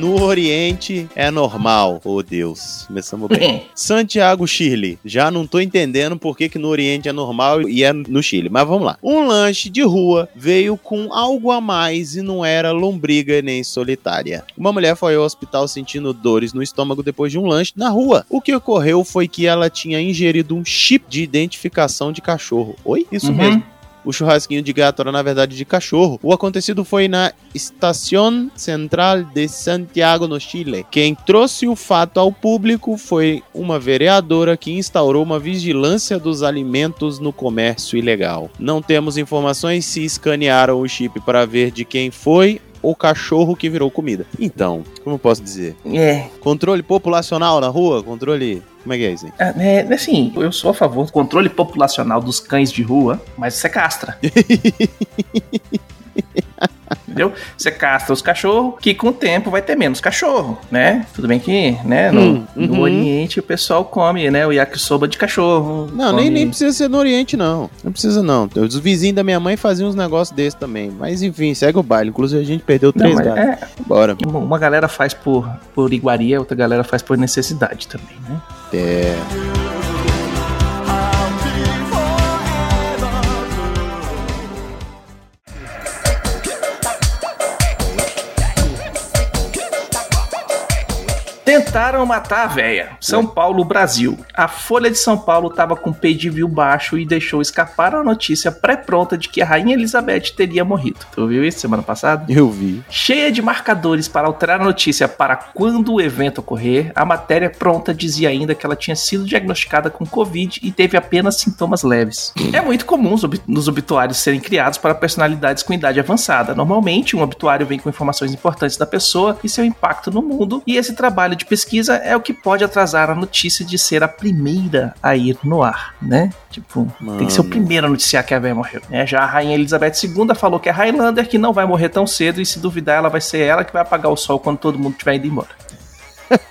No Oriente é normal. Oh, Deus. Começamos bem. Santiago, Chile. Já não tô entendendo por que, que no Oriente é normal e é no Chile. Mas vamos lá. Um lanche de rua veio com algo a mais e não era lombriga nem solitária. Uma mulher foi ao hospital sentindo dores no estômago depois de um lanche na rua. O que ocorreu foi que ela tinha ingerido um chip de identificação de cachorro. Oi? Isso Uhum. mesmo. O churrasquinho de gato era, na verdade, de cachorro. O acontecido foi na Estação Central de Santiago, no Chile. Quem trouxe o fato ao público foi uma vereadora que instaurou uma vigilância dos alimentos no comércio ilegal. Não temos informações se escanearam o chip para ver de quem foi o cachorro que virou comida. Então, como eu posso dizer? É, Controle populacional na rua? Controle. Como é que é isso é, é, assim, eu sou a favor do controle populacional dos cães de rua, mas você castra. Entendeu? Você castra os cachorros, que com o tempo vai ter menos cachorro, né? Tudo bem que, né, no, Hum, no uhum. Oriente o pessoal come, né, o yakisoba de cachorro. Não, come- nem, nem precisa ser no Oriente, não. Não precisa, não. Os vizinhos da minha mãe faziam uns negócios desses também. Mas enfim, segue o baile. Inclusive, a gente perdeu Não, três mas gatos. é, Bora. uma- uma galera faz por, por iguaria, outra galera faz por necessidade também, né? É. Tentaram matar a véia. São Paulo, Brasil. A Folha de São Paulo tava com pay-de-view baixo e deixou escapar a notícia pré-pronta de que a Rainha Elizabeth teria morrido. Tu viu isso semana passada? Eu vi. Cheia de marcadores para alterar a notícia para quando o evento ocorrer, a matéria pronta dizia ainda que ela tinha sido diagnosticada com Covid e teve apenas sintomas leves. É muito comum nos obituários serem criados para personalidades com idade avançada. Normalmente, um obituário vem com informações importantes da pessoa e seu impacto no mundo, e esse trabalho de pesquisa é o que pode atrasar a notícia de ser a primeira a ir no ar, né? Tipo, tem que ser o Mano. primeiro a noticiar que a véia morreu. né? Já a Rainha Elizabeth II falou que é Highlander, que não vai morrer tão cedo, e se duvidar, ela vai ser ela que vai apagar o sol quando todo mundo tiver indo embora.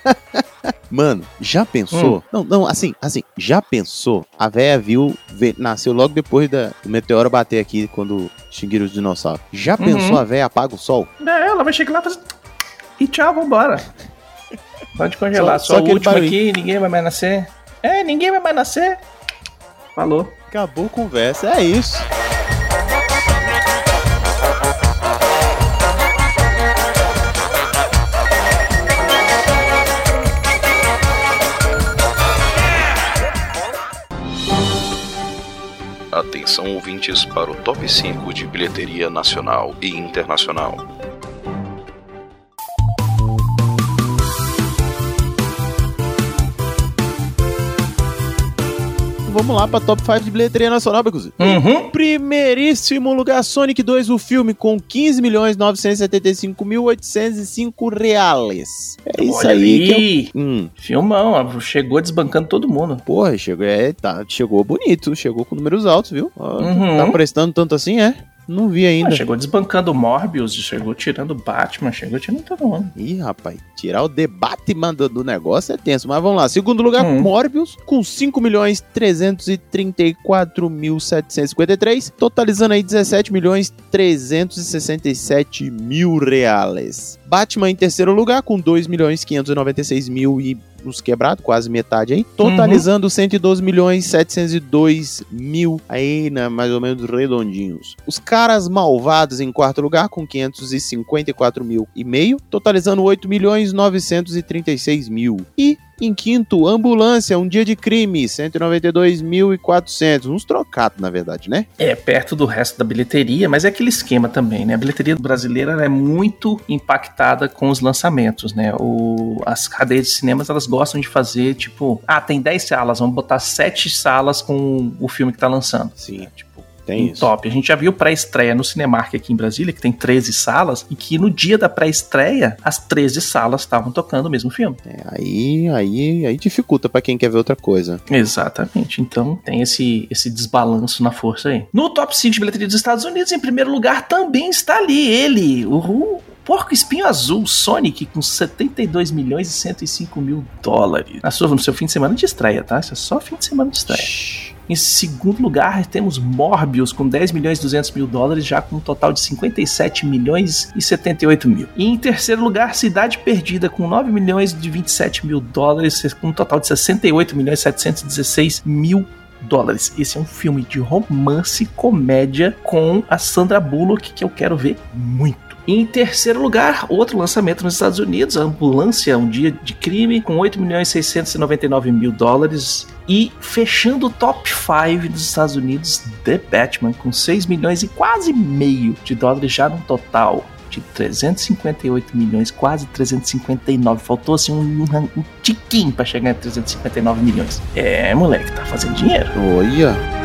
Mano, já pensou? Hum. Não, não, assim, assim, já pensou? A véia viu, vê- nasceu logo depois da, do meteoro bater aqui quando extinguiram os dinossauros. Já Uhum. pensou a véia apaga o sol? É, ela vai chegar lá e fazer... E tchau, vambora. Pode congelar, Só- só, só o último aqui, ninguém vai mais nascer. É, ninguém vai mais nascer. Falou. Acabou a conversa, é isso. Atenção ouvintes para o top 5 de bilheteria nacional e internacional. Vamos lá pra top 5 de bilheteria nacional, Becuzi. Uhum. Primeiríssimo lugar, Sonic 2, o filme, com 15 milhões 975 mil 805 reais. É isso Olha aí eu... aí. Hum, Filmão, chegou desbancando todo mundo. porra, chegou, é, tá, chegou bonito, chegou com números altos, viu? Ó, Uhum. Tá prestando tanto assim, é? Não vi Ah, ainda. chegou desbancando o Morbius, chegou tirando o Batman, chegou tirando todo mundo. Ih, rapaz, tirar o debate manda do negócio é tenso. Mas vamos lá. Segundo lugar, Hum. Morbius, com 5 milhões 334 mil 753, totalizando aí 17 milhões 367 mil reais. Batman em terceiro lugar, com 2 milhões 596 mil e uns quebrados, quase metade aí, totalizando 112 milhões 702 mil aí, né, mais ou menos redondinhos. Os caras malvados em quarto lugar com 554 mil e meio, totalizando 8 milhões 936 mil. E em quinto, ambulância, um dia de crime, 192.400, uns trocados na verdade, né? É, perto do resto da bilheteria, mas é aquele esquema também, né? A bilheteria brasileira é muito impactada com os lançamentos, né? O, as cadeias de cinemas, elas gostam de fazer, tipo, ah, tem 10 salas, vamos botar 7 salas com o filme que tá lançando. Sim. Tipo, Tem em isso. top. A gente já viu pré-estreia no Cinemark aqui em Brasília, que tem 13 salas, e que no dia da pré-estreia, as 13 salas estavam tocando o mesmo filme. É, aí, aí, aí dificulta pra quem quer ver outra coisa. Exatamente. Então tem esse, esse desbalanço na força aí. No top 5 de bilheteria dos Estados Unidos, em primeiro lugar, também está ali ele, o, o Porco Espinho Azul, Sonic, com 72 milhões e 105 mil dólares. Na sua, no seu fim de semana de estreia, tá? Isso é só fim de semana de estreia. Shhh. Em segundo lugar, temos Morbius com 10 milhões e 200 mil dólares, já com um total de 57 milhões e 78 mil. E em terceiro lugar, Cidade Perdida com 9 milhões e 27 mil dólares, com um total de 68 milhões e 716 mil dólares. Esse é um filme de romance comédia com a Sandra Bullock que eu quero ver muito. Em terceiro lugar, outro lançamento nos Estados Unidos, Ambulância, Um Dia de Crime, com 8 milhões e 699 mil dólares. E fechando o top 5 dos Estados Unidos, The Batman, com 6 milhões e quase meio de dólares, já num total de 358 milhões, quase 359. Faltou assim um, um tiquinho para chegar em 359 milhões. É, moleque, tá fazendo dinheiro. Olha.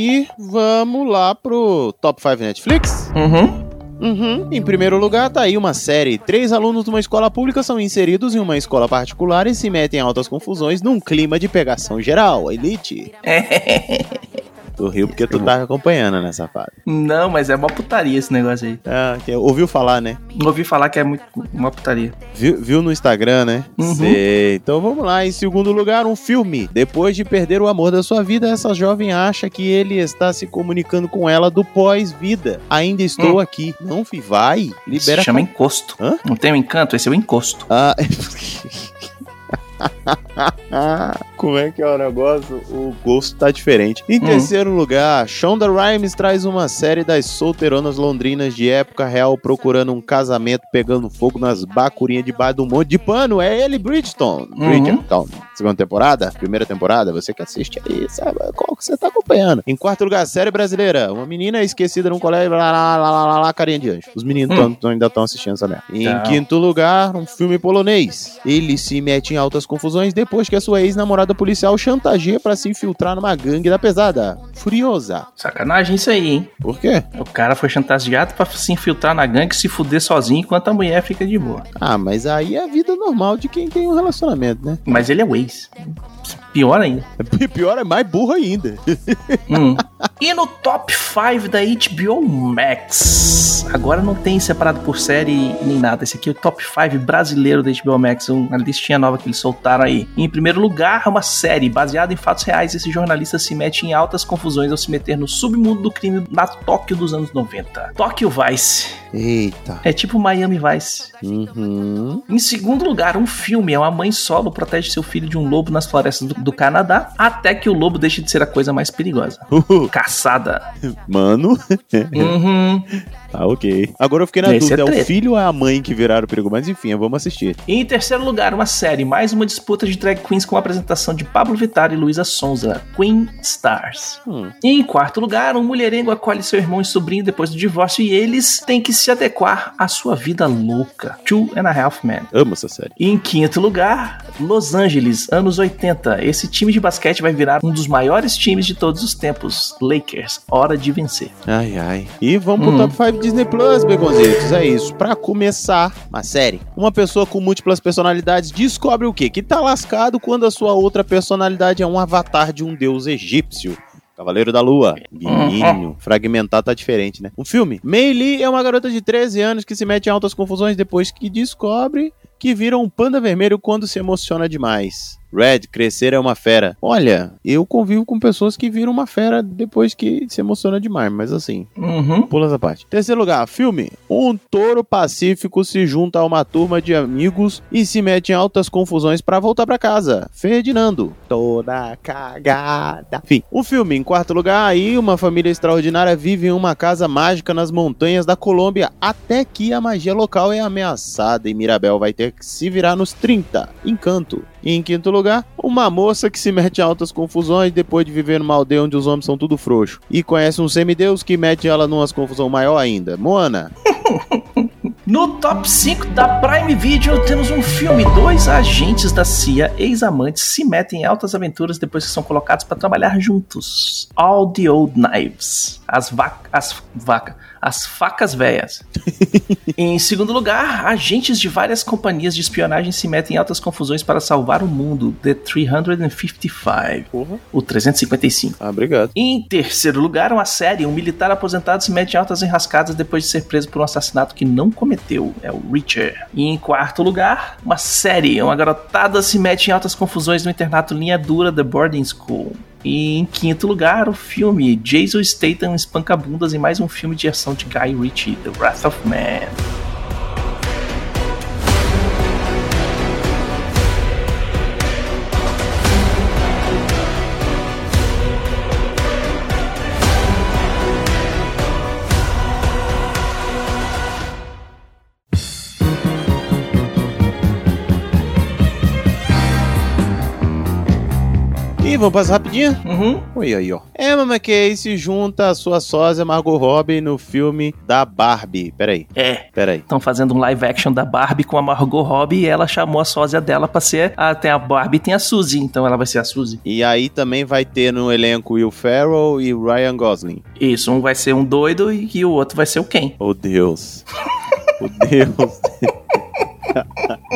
E vamos lá pro Top 5 Netflix. Uhum. Uhum. Em primeiro lugar, tá aí uma série. Três alunos de uma escola pública são inseridos em uma escola particular e se metem em altas confusões num clima de pegação geral. Elite. Tu riu porque tu tá acompanhando nessa fase. Não, mas é uma putaria esse negócio aí. Ah, que- ouviu falar, né? Ouvi falar que é muito uma putaria. Viu, viu no Instagram, né? Uhum. Sei. Então vamos lá. Em segundo lugar, um filme. Depois de perder o amor da sua vida, essa jovem acha que ele está se comunicando com ela do pós-vida. Ainda estou Hum. aqui. Não, fi, vai. Libera Se chama encosto. Hã? Não tem o encanto? Esse é o encosto. Ah. Como é que é o negócio? O gosto tá diferente. Em Hum. terceiro lugar, Shonda Rhimes traz uma série das solteironas londrinas de época real procurando um casamento pegando fogo nas bacurinhas debaixo de um monte de pano. É ele, Bridgeton. Uhum. Bridgeton. Segunda temporada? Primeira temporada? Você que assiste aí, sabe qual que você tá acompanhando. Em quarto lugar, série brasileira. Uma menina esquecida num colégio, lá, lá, lá, lá, lá, lá carinha de anjo. Os meninos Hum. tão- ainda estão assistindo essa merda. Em quinto lugar, um filme polonês. Ele se mete em altas confusões depois que a sua ex-namorada policial chantageia pra se infiltrar numa gangue da pesada. Furiosa. Sacanagem isso aí, hein? Por quê? O cara foi chantageado pra se infiltrar na gangue e se fuder sozinho enquanto a mulher fica de boa. Ah, mas aí é a vida normal de quem tem um relacionamento, né? Mas ele é o ex. Pior ainda. Pior é mais burro ainda. Hum. E no top 5 da HBO Max. Agora não tem separado por série nem nada. Esse aqui é o top 5 brasileiro da HBO Max. Uma listinha nova que eles soltaram aí. Em primeiro lugar, uma série baseada em fatos reais. Esse jornalista se mete em altas confusões ao se meter no submundo do crime na Tóquio dos anos 90. Tóquio Vice. Eita. É tipo Miami Vice. Uhum. Em segundo lugar, um filme. É uma mãe solo protege seu filho de um lobo nas florestas do, do Canadá, até que o lobo deixe de ser a coisa mais perigosa. Uhul. Caçada. Mano. Uhum. Tá ok. Agora eu fiquei na Esse dúvida, é é, o filho ou é a mãe que viraram o perigo? Mas enfim, vamos assistir. E em terceiro lugar, uma série. Mais uma disputa de drag queens com a apresentação de Pablo Vittar e Luísa Sonza. Queen Stars. Hum. E em quarto lugar, um mulherengo acolhe seu irmão e sobrinho depois do divórcio e eles têm que se adequar à sua vida louca. Two and a Half Men. Amo essa série. E em quinto lugar, Los Angeles, anos 80. Esse time de basquete vai virar um dos maiores times de todos os tempos. Lakers, hora de vencer. Ai, ai. E vamos pro Hum. Top 5 Disney Plus, Begonzitos. É isso. Pra começar, uma série. Uma pessoa com múltiplas personalidades descobre o quê? Que tá lascado quando a sua outra personalidade é um avatar de um deus egípcio. Cavaleiro da Lua. Guininho. Fragmentar tá diferente, né? Um filme. Mei Lee é uma garota de 13 anos que se mete em altas confusões depois que descobre que vira um panda vermelho quando se emociona demais. Red, crescer é uma fera. Olha, eu convivo com pessoas que viram uma fera depois que se emociona demais, mas assim, Uhum. pula essa parte. Terceiro lugar, filme. Um touro pacífico se junta a uma turma de amigos e se mete em altas confusões pra voltar pra casa. Ferdinando. Toda cagada. Enfim, um filme. Em quarto lugar, aí uma família extraordinária vive em uma casa mágica nas montanhas da Colômbia até que a magia local é ameaçada e Mirabel vai ter que se virar nos 30. Encanto. E em quinto lugar, uma moça que se mete em altas confusões depois de viver numa aldeia onde os homens são tudo frouxo. E conhece um semideus que mete ela numa confusão maior ainda. Moana. No top 5 da Prime Video temos um filme. Dois agentes da CIA, ex-amantes, se metem em altas aventuras depois que são colocados para trabalhar juntos. All the Old Knives. As vacas. As. As facas velhas. em segundo lugar, agentes de várias companhias de espionagem se metem em altas confusões para salvar o mundo. The 355. Porra. O 355. Ah, obrigado. Em terceiro lugar, uma série. Um militar aposentado se mete em altas enrascadas depois de ser preso por um assassinato que não cometeu. É o Richard. E em quarto lugar, uma série. Uma garotada se mete em altas confusões no internato linha dura The Boarding School. E em quinto lugar, o filme Jason Statham espanca bundas em mais um filme de ação de Guy Ritchie, The Wrath of Man. Vamos passar rapidinho? Uhum. Oi, aí, ó. Emma McKay se junta à sua sósia Margot Robbie no filme da Barbie. Peraí, É. peraí. Estão fazendo um live action da Barbie com a Margot Robbie e ela chamou a sósia dela pra ser. A, tem a Barbie e tem a Suzy, então ela vai ser a Suzy. E aí também vai ter no elenco Will Ferrell e Ryan Gosling. Isso, um vai ser um doido e, e o outro vai ser o Ken. Oh, Deus. Oh, Deus.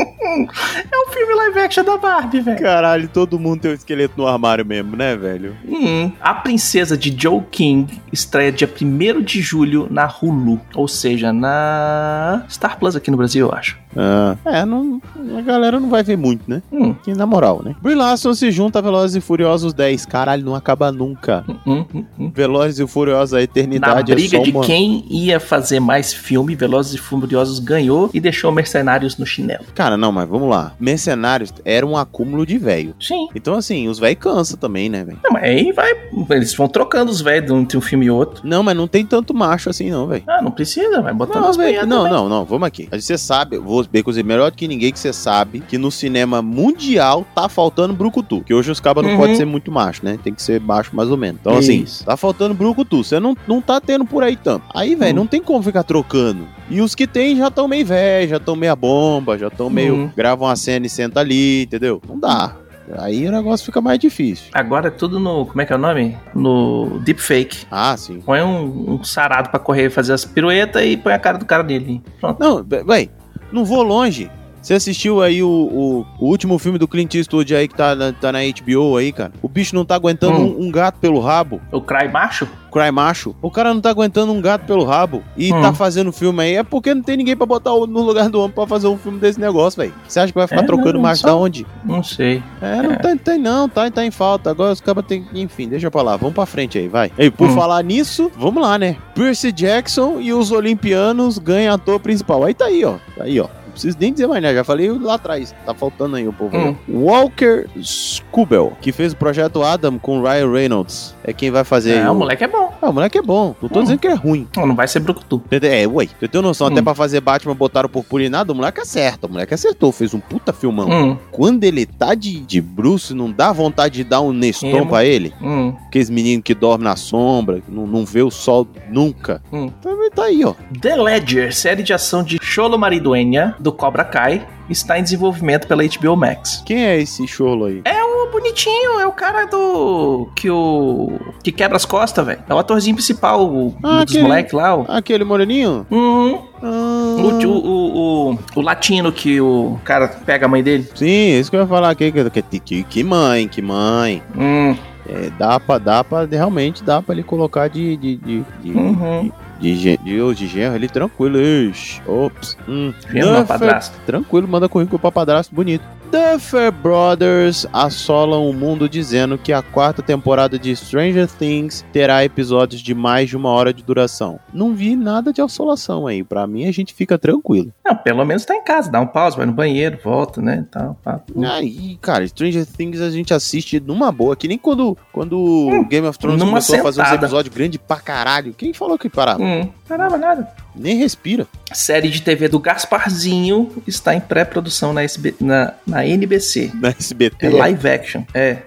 É um filme live action da Barbie, velho. Caralho, todo mundo tem um esqueleto no armário mesmo, né, velho? Hum. A Princesa de Joe King estreia dia 1 de julho na Hulu, ou seja, na Star Plus aqui no Brasil, eu acho. Ah, é, não, a galera não vai ver muito, né? Hum. Que na moral, né? Brie Larson se junta a Velozes e Furiosos 10. Caralho, não acaba nunca. Hum, hum, hum. Velozes e Furiosos, a Na eternidade briga é de uma... quem ia fazer mais filme, Velozes e Furiosos ganhou e deixou Mercenários no chinelo. Cara, não, mas vamos lá. Mercenários era um acúmulo de velho. Sim. Então, assim, os velhos cansa também, né, velho? Não, mas aí vai. Eles vão trocando os velhos entre um filme e outro. Não, mas não tem tanto macho assim, não, velho. Ah, não precisa, vai botando Não, as Não, também. não, não, vamos aqui. Você sabe, eu vou bem coisa melhor do que ninguém que você sabe que no cinema mundial tá faltando brucutu. Que hoje os cabas não Uhum. podem ser muito macho, né? Tem que ser baixo mais ou menos. Então, assim, Isso. tá faltando brucutu. Você não, não tá tendo por aí tanto. Aí, velho, Uhum. não tem como ficar trocando. E os que tem já estão meio velho, já estão meia bomba, já estão meio. Uhum. gravam a cena e senta ali, entendeu? Não dá. Aí o negócio fica mais difícil. Agora é tudo no. Como é que é o nome? No Deepfake. Ah, sim. Põe um, um sarado pra correr fazer as piruetas e põe a cara do cara nele. Pronto. Não, véi, não vou longe. Você assistiu aí o, o, o último filme do Clint Eastwood aí que tá na, tá na HBO aí, cara? O bicho não tá aguentando Hum. um, um gato pelo rabo, O Cry Macho? cry macho. O cara não tá aguentando um gato pelo rabo e Hum. tá fazendo filme aí. É porque não tem ninguém pra botar o- no lugar do homem pra fazer um filme desse negócio, velho. Você acha que vai ficar É, trocando não, macho só- da onde? Não sei. É, não Tem, tem não, tá, tá em falta. Agora os cabas tem. Enfim, deixa pra lá. Vamos pra frente aí, vai. E por Hum. falar nisso, vamos lá, né? Percy Jackson e os Olimpianos ganham ator principal. Aí tá aí, ó. Tá aí, ó. Não preciso nem dizer mais nada, já falei lá atrás. Tá faltando aí o povo. Hum. Walker Scubel, que fez o projeto Adam com Ryan Reynolds. É quem vai fazer. É, aí o moleque é bom. Ah, o moleque é bom. Não tô Hum. dizendo que é ruim. Não, não vai ser Brucutu. É, ué, você tem noção, até Hum. pra fazer Batman botaram purpura nada, o moleque acerta, o moleque acertou, fez um puta filmão. Hum, Quando ele tá de, de Bruce, não dá vontade de dar um Neston Emo. pra ele? hum, Aqueles meninos que dormem na sombra, que não, não vê o sol nunca. hum. Também tá aí, ó. The Ledger, série de ação de Cholo Mariduenha, do Cobra Kai, está em desenvolvimento pela HBO Max. Quem é esse cholo aí? É o bonitinho, é o cara do. que o. que quebra as costas, velho. É o atorzinho principal o, Ah, dos aquele- moleques lá. O, Aquele moreninho? Uhum. Ah, O, o, o, o, latino que o cara pega a mãe dele. Sim, isso que eu ia falar aqui. Que, que, que, que mãe, que mãe. Hum, É, dá pra, dá pra, realmente dá pra ele colocar de, de, de, de, uhum. de, gen- de, de genro ali tranquilo. Ixi, ops. Hum. Duffer- padrasto. Tranquilo, manda currículo pra padrasto bonito. Duffer Brothers assolam o mundo dizendo que a quarta temporada de Stranger Things terá episódios de mais de uma hora de duração. Não vi nada de assolação aí. Pra mim, a gente fica tranquilo. Não, pelo menos tá em casa, dá um pause, vai no banheiro, volta, né? Pá. Aí, cara, Stranger Things a gente assiste numa boa. Que nem quando, quando o Game of Thrones Hum, começou a fazer uns sentada. episódios grandes pra caralho. Quem falou que parava? Hum. Hum, caramba, nada. Nem respira. Série de TV do Gasparzinho está em pré-produção na, SB na, na NBC. Na SBT. É live action. É.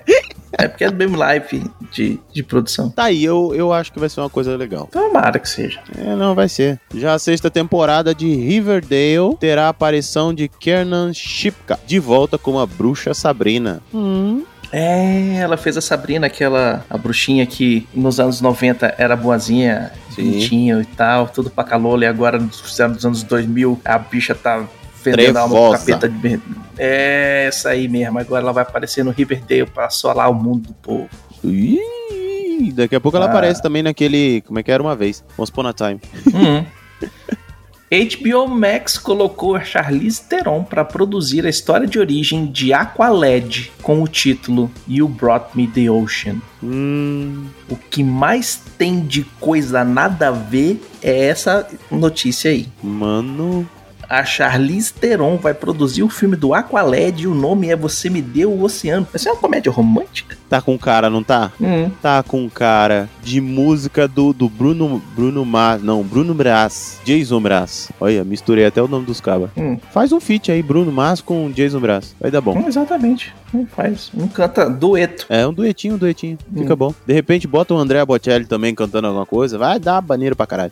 É porque é do mesmo live de, de produção. Tá aí, eu, eu acho que vai ser uma coisa legal. Tomara que seja. É, não, vai ser. Já a sexta temporada de Riverdale terá a aparição de Kernan Shipka, de volta como a bruxa Sabrina. Hum. É, ela fez a Sabrina, aquela a bruxinha que nos anos 90 era boazinha, Sim. e tal, tudo pra calor, e agora nos nos anos 2000 a bicha tá vendendo a alma pro Trevosa. capeta de É, essa aí mesmo, agora ela vai aparecer no Riverdale pra assolar o mundo do povo. Ih, daqui a pouco ela Ah. aparece também naquele. Como é que era uma vez? Once Upon a Time. Uhum. HBO Max colocou a Charlize Theron para produzir a história de origem de Aqualad com o título You Brought Me the Ocean. Hum. O que mais tem de coisa nada a ver é essa notícia aí. Mano. A Charlize Theron vai produzir o filme do Aqualad e o nome é Você Me Deu o Oceano. Vai ser uma comédia romântica? Tá com cara, não tá? Hum. Tá com cara de música do, do Bruno. Bruno Mars. Não, Bruno Brás. Jason Brás. Olha, misturei até o nome dos cabas. Hum. Faz um feat aí, Bruno Mars com Jason Brás. Vai dar bom. Hum, exatamente. Hum, faz. Um canta dueto. É um duetinho, um duetinho. Fica bom. De repente bota o André Bocelli também cantando alguma coisa. Vai dar baneiro pra caralho.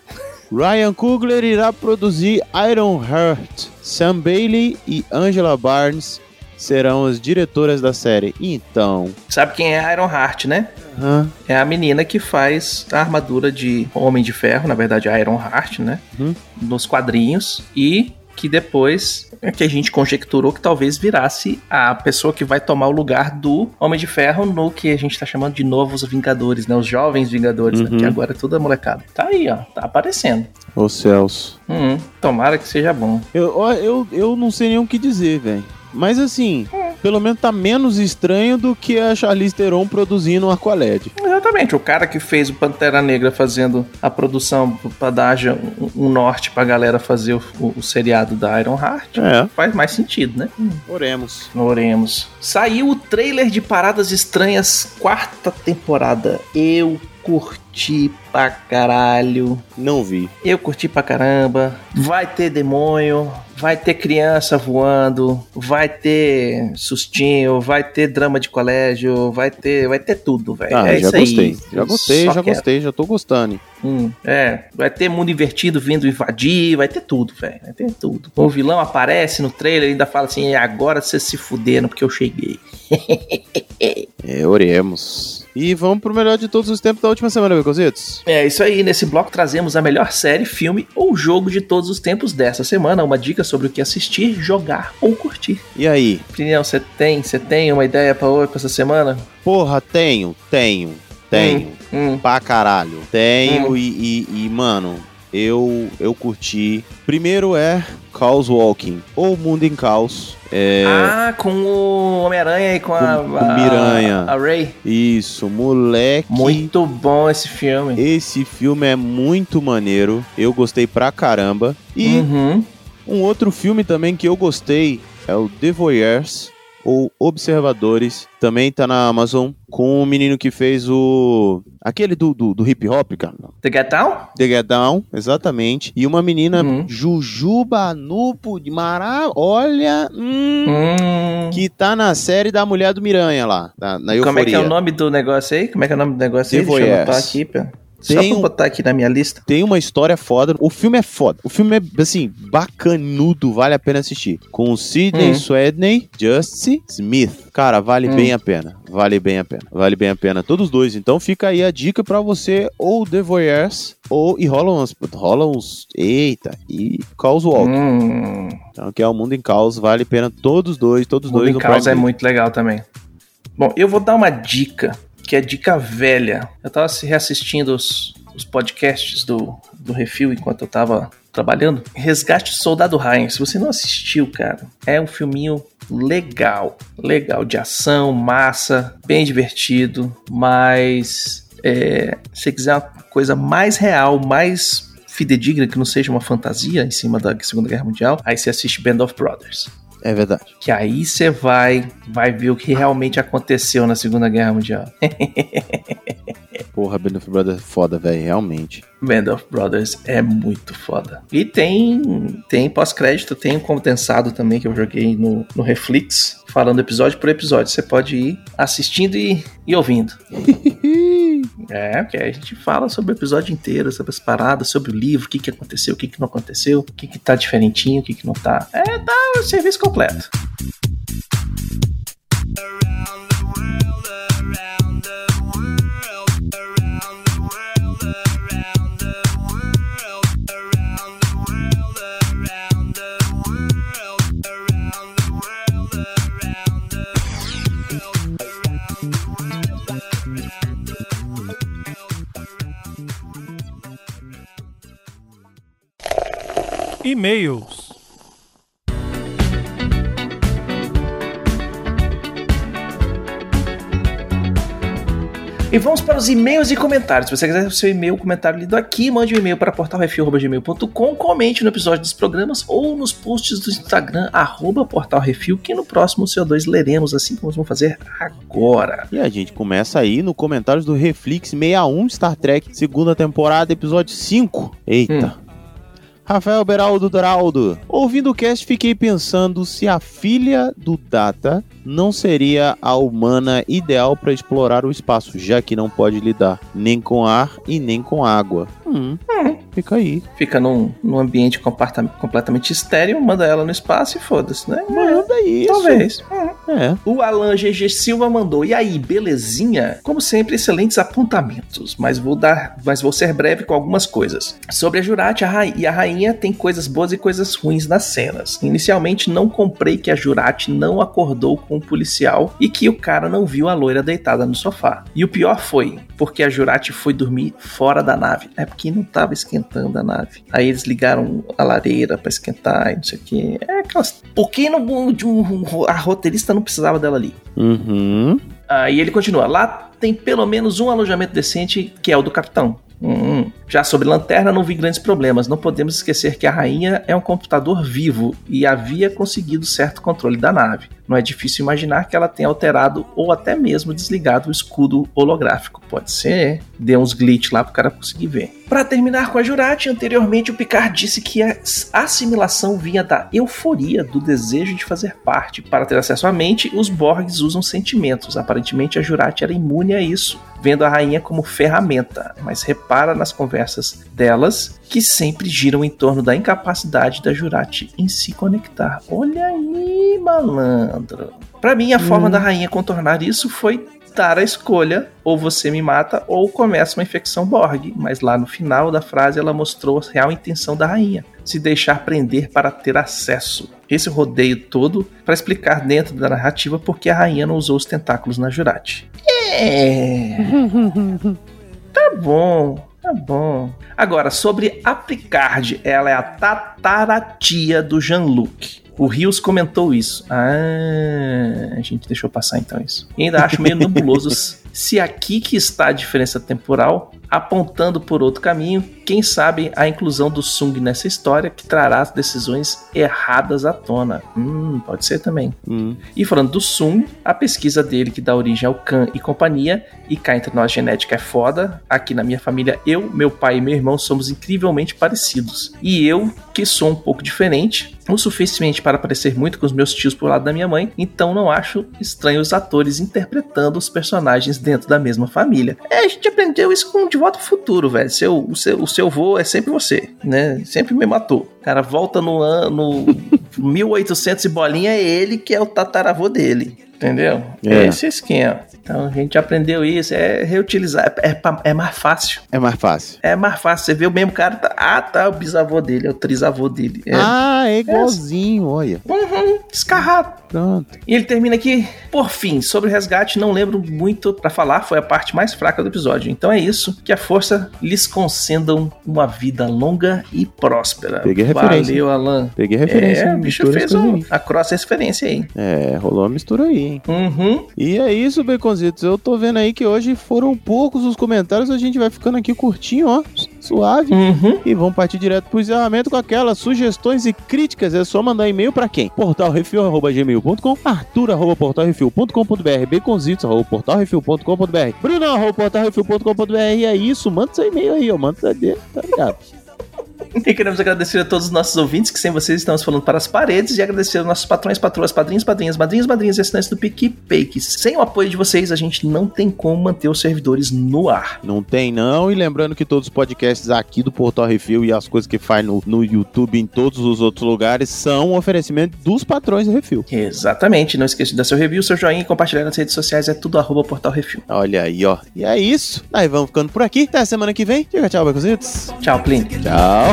Ryan Coogler irá produzir Iron Heart. Sam Bailey e Angela Barnes serão as diretoras da série. Então. Sabe quem é Iron Heart, né? hã? É a menina que faz a armadura de Homem de Ferro, na verdade Iron Heart, né? Uhum. Nos quadrinhos. E que depois é que a gente conjecturou que talvez virasse a pessoa que vai tomar o lugar do Homem de Ferro no que a gente tá chamando de novos Vingadores, né? Os jovens Vingadores, né? Uhum. Que agora é tudo molecada. Tá aí, ó. Tá aparecendo. Ô céus. Hum, tomara que seja bom. Eu, eu, eu não sei nem o que dizer, velho. Mas assim, pelo menos tá menos estranho do que a Charlize Theron produzindo um Aqualed. Exatamente, o cara que fez o Pantera Negra fazendo a produção pra dar um, um norte pra galera fazer o, o- o seriado da Iron Heart, É, faz mais sentido, né? oremos. Oremos. Saiu o trailer de Paradas Estranhas, quarta temporada. Eu curti pra caralho. Não vi. Eu curti pra caramba. Vai ter demônio, vai ter criança voando, vai ter sustinho, vai ter drama de colégio, vai ter, vai ter tudo, velho. Ah, é já isso aí. gostei. Já gostei, Só já quero. gostei, já tô gostando. Hum, é, vai ter mundo invertido vindo invadir, vai ter tudo, velho. Vai ter tudo. O vilão aparece no trailer e ainda fala assim: "E agora você se fuderam porque eu cheguei. É, oremos. E vamos pro melhor de todos os tempos da última semana, Becositos. É isso aí, nesse bloco trazemos a melhor série, filme ou jogo de todos os tempos dessa semana. Uma dica sobre o que assistir, jogar ou curtir. E aí? Prinel, você tem, você tem uma ideia pra hoje, pra essa semana? Porra, tenho, tenho, tenho. Hum, Pra caralho. Tenho Hum. e, e- e, mano, eu, eu curti. Primeiro é Chaos Walking, ou Mundo em Caos. É. Ah, com o Homem-Aranha e com, a, Com- com a- Miranha. A Ray. Isso, moleque. Muito bom esse filme. Esse filme é muito maneiro. Eu gostei pra caramba. E Uhum. um outro filme também que eu gostei é o The Voyeurs, ou Observadores. Também tá na Amazon. Com o menino que fez o. Aquele do, do, do hip hop, cara. The Get Down? The Get Down, exatamente. E uma menina, Uhum. Jujuba Nupo de Mará, olha, hum, Hum. que tá na série da Mulher do Miranha lá, na, na Euforia. Como é que é o nome do negócio aí? Como é que é o nome do negócio aí? Deixa eu aqui, pera. Só Tem pra um- botar aqui na minha lista. Tem uma história foda. O filme é foda. O filme é, assim, bacanudo. Vale a pena assistir. Com o Sidney Hum. Swedney, Justice Smith. Cara, vale Hum. bem a pena. Vale bem a pena. Vale bem a pena. Todos dois. Então fica aí a dica pra você ou The Voyeurs ou... E rola uns... Rola uns... Eita. E Chaos Walk. Hum. Então, que é o Mundo em Caos. Vale a pena todos dois. Todos Mundo dois em no Causa é muito legal também. Bom, eu vou dar uma dica, que é dica velha. Eu tava se reassistindo os, os podcasts do, do Refil enquanto eu tava trabalhando. Resgate do Soldado Ryan. Se você não assistiu, cara, é um filminho legal. Legal, de ação, massa, bem divertido, mas é, se quiser uma coisa mais real, mais fidedigna, que não seja uma fantasia em cima da Segunda Guerra Mundial, aí você assiste Band of Brothers É verdade. que aí você vai vai ver o que realmente aconteceu na Segunda Guerra Mundial. Porra, Band of Brothers é foda, velho, realmente. Band of Brothers é muito foda. E tem tem pós-crédito, tem um condensado também que eu joguei no, no Reflex, falando episódio por episódio. Você pode ir assistindo e, e ouvindo. é, porque a gente fala sobre o episódio inteiro, sobre as paradas, sobre o livro, o que, que aconteceu, o que, que não aconteceu, o que, que tá diferentinho, o que, que não tá. É, tá o serviço completo. E-mails. E vamos para os e-mails e comentários. Se você quiser o seu e-mail, comentário lido aqui, mande um e-mail para portalrefil.gmail.com, comente no episódio dos programas ou nos posts do Instagram, arroba portalrefil, que no próximo CO2 leremos, assim como vamos fazer agora. E a gente começa aí no comentários do Reflex 61 Star Trek, segunda temporada, episódio 5. Eita. Hum. Rafael Beraldo Doraldo. Ouvindo o cast, fiquei pensando se a filha do Data não seria a humana ideal para explorar o espaço, já que não pode lidar nem com ar e nem com água. Hum, fica aí. Fica num, num ambiente completamente estéreo, manda ela no espaço e foda-se, né? Manda isso. Talvez. É. O Alan GG Silva mandou. E aí, belezinha? Como sempre, excelentes apontamentos, mas vou dar, mas vou ser breve com algumas coisas. Sobre a Jurati a e a rainha tem coisas boas e coisas ruins nas cenas. Inicialmente não comprei que a Jurati não acordou com o policial e que o cara não viu a loira deitada no sofá. E o pior foi porque a Jurati foi dormir fora da nave. É porque não tava esquentando a nave. Aí eles ligaram a lareira pra esquentar e não sei o que. É aquelas. Porque não, de um- a roteirista não precisava dela ali. Uhum. E ele continua: lá tem pelo menos um alojamento decente, que é o do capitão. Hum, Já sobre Lanterna não vi grandes problemas. Não podemos esquecer que a rainha é um computador vivo e havia conseguido certo controle da nave. Não é difícil imaginar que ela tenha alterado ou até mesmo desligado o escudo holográfico. Pode ser. Deu uns glitch lá pro cara conseguir ver. Para terminar com a Jurati, anteriormente o Picard disse que a assimilação vinha da euforia, do desejo de fazer parte. Para ter acesso à mente, os Borgs usam sentimentos. Aparentemente a Jurati era imune a isso, vendo a rainha como ferramenta. Mas repara nas conversas delas que sempre giram em torno da incapacidade da Jurati em se conectar. Olha aí, malandro. Para mim, a forma da rainha contornar isso foi dar a escolha: ou você me mata, ou começa uma infecção Borg. Mas lá no final da frase ela mostrou a real intenção da rainha: se deixar prender para ter acesso. Esse rodeio todo para explicar dentro da narrativa porque a rainha não usou os tentáculos na Jurati. É. Tá bom. Tá bom. Agora, sobre a Picard, ela é a tataratia do Jean-Luc. O Rios comentou isso. Ah, a gente deixou passar então isso. E ainda acho meio nebuloso se aqui que está a diferença temporal, apontando por outro caminho, quem sabe a inclusão do Sung nessa história que trará as decisões erradas à tona. Hum, pode ser também. Hum. E falando do Sung, a pesquisa dele que dá origem ao Khan e companhia, e cá entre nós genética é foda, aqui na minha família eu, meu pai e meu irmão somos incrivelmente parecidos. E eu, que sou um pouco diferente, o suficiente para parecer muito com os meus tios por lado da minha mãe, então não acho estranho os atores interpretando os personagens dentro da mesma família. É, a gente aprendeu isso com De Volta ao Futuro, velho. Seu, o, seu, o seu vô é sempre você, né? Sempre me matou. Cara volta no ano 1800 e bolinha, é ele que é o tataravô dele. Entendeu? É. Esse esquema. Então a gente aprendeu isso, é reutilizar, é, pa- é mais fácil. É mais fácil. É mais fácil. Você vê o mesmo cara, tá, ah, tá, o bisavô dele, é o trisavô dele. É Ah, é igualzinho, olha. uhum, descarrado. Pronto. E ele termina aqui, por fim, sobre o resgate, não lembro muito pra falar, foi a parte mais fraca do episódio. Então é isso, que a força lhes concedam uma vida longa e próspera. Peguei referência. Valeu, Alan. Peguei referência. É, o bicho fez um, a cross referência aí. É, rolou uma mistura aí, hein? Uhum. E é isso, Baconzitos. Eu tô vendo aí que hoje foram poucos os comentários. A gente vai ficando aqui curtinho, ó. Suave. Uhum. E vamos partir direto pro encerramento com aquelas sugestões e críticas. É só mandar e-mail pra quem? portalrefil.gmail.com arthur.portalrefil.com.br baconzitos.portalrefil.com.br bruno.portalrefil.com.br E é isso, manda seu e-mail aí, ó. Manda tá ligado? E queremos agradecer a todos os nossos ouvintes, que sem vocês estamos falando para as paredes, e agradecer aos nossos patrões, patroas, padrinhos, padrinhas, madrinhos, madrinhas e assinantes do PicPay, que sem o apoio de vocês a gente não tem como manter os servidores no ar. Não tem não, e lembrando que todos os podcasts aqui do Portal Refil e as coisas que faz no, no YouTube e em todos os outros lugares são um oferecimento dos patrões do Refil. Exatamente, não esqueça de dar seu review, seu joinha e compartilhar nas redes sociais, é tudo arroba Portal Refil. Olha aí, ó. E é isso. Nós vamos ficando por aqui. Até semana que vem. Diga tchau, Baconzitos. Tchau, Plínio. Tchau.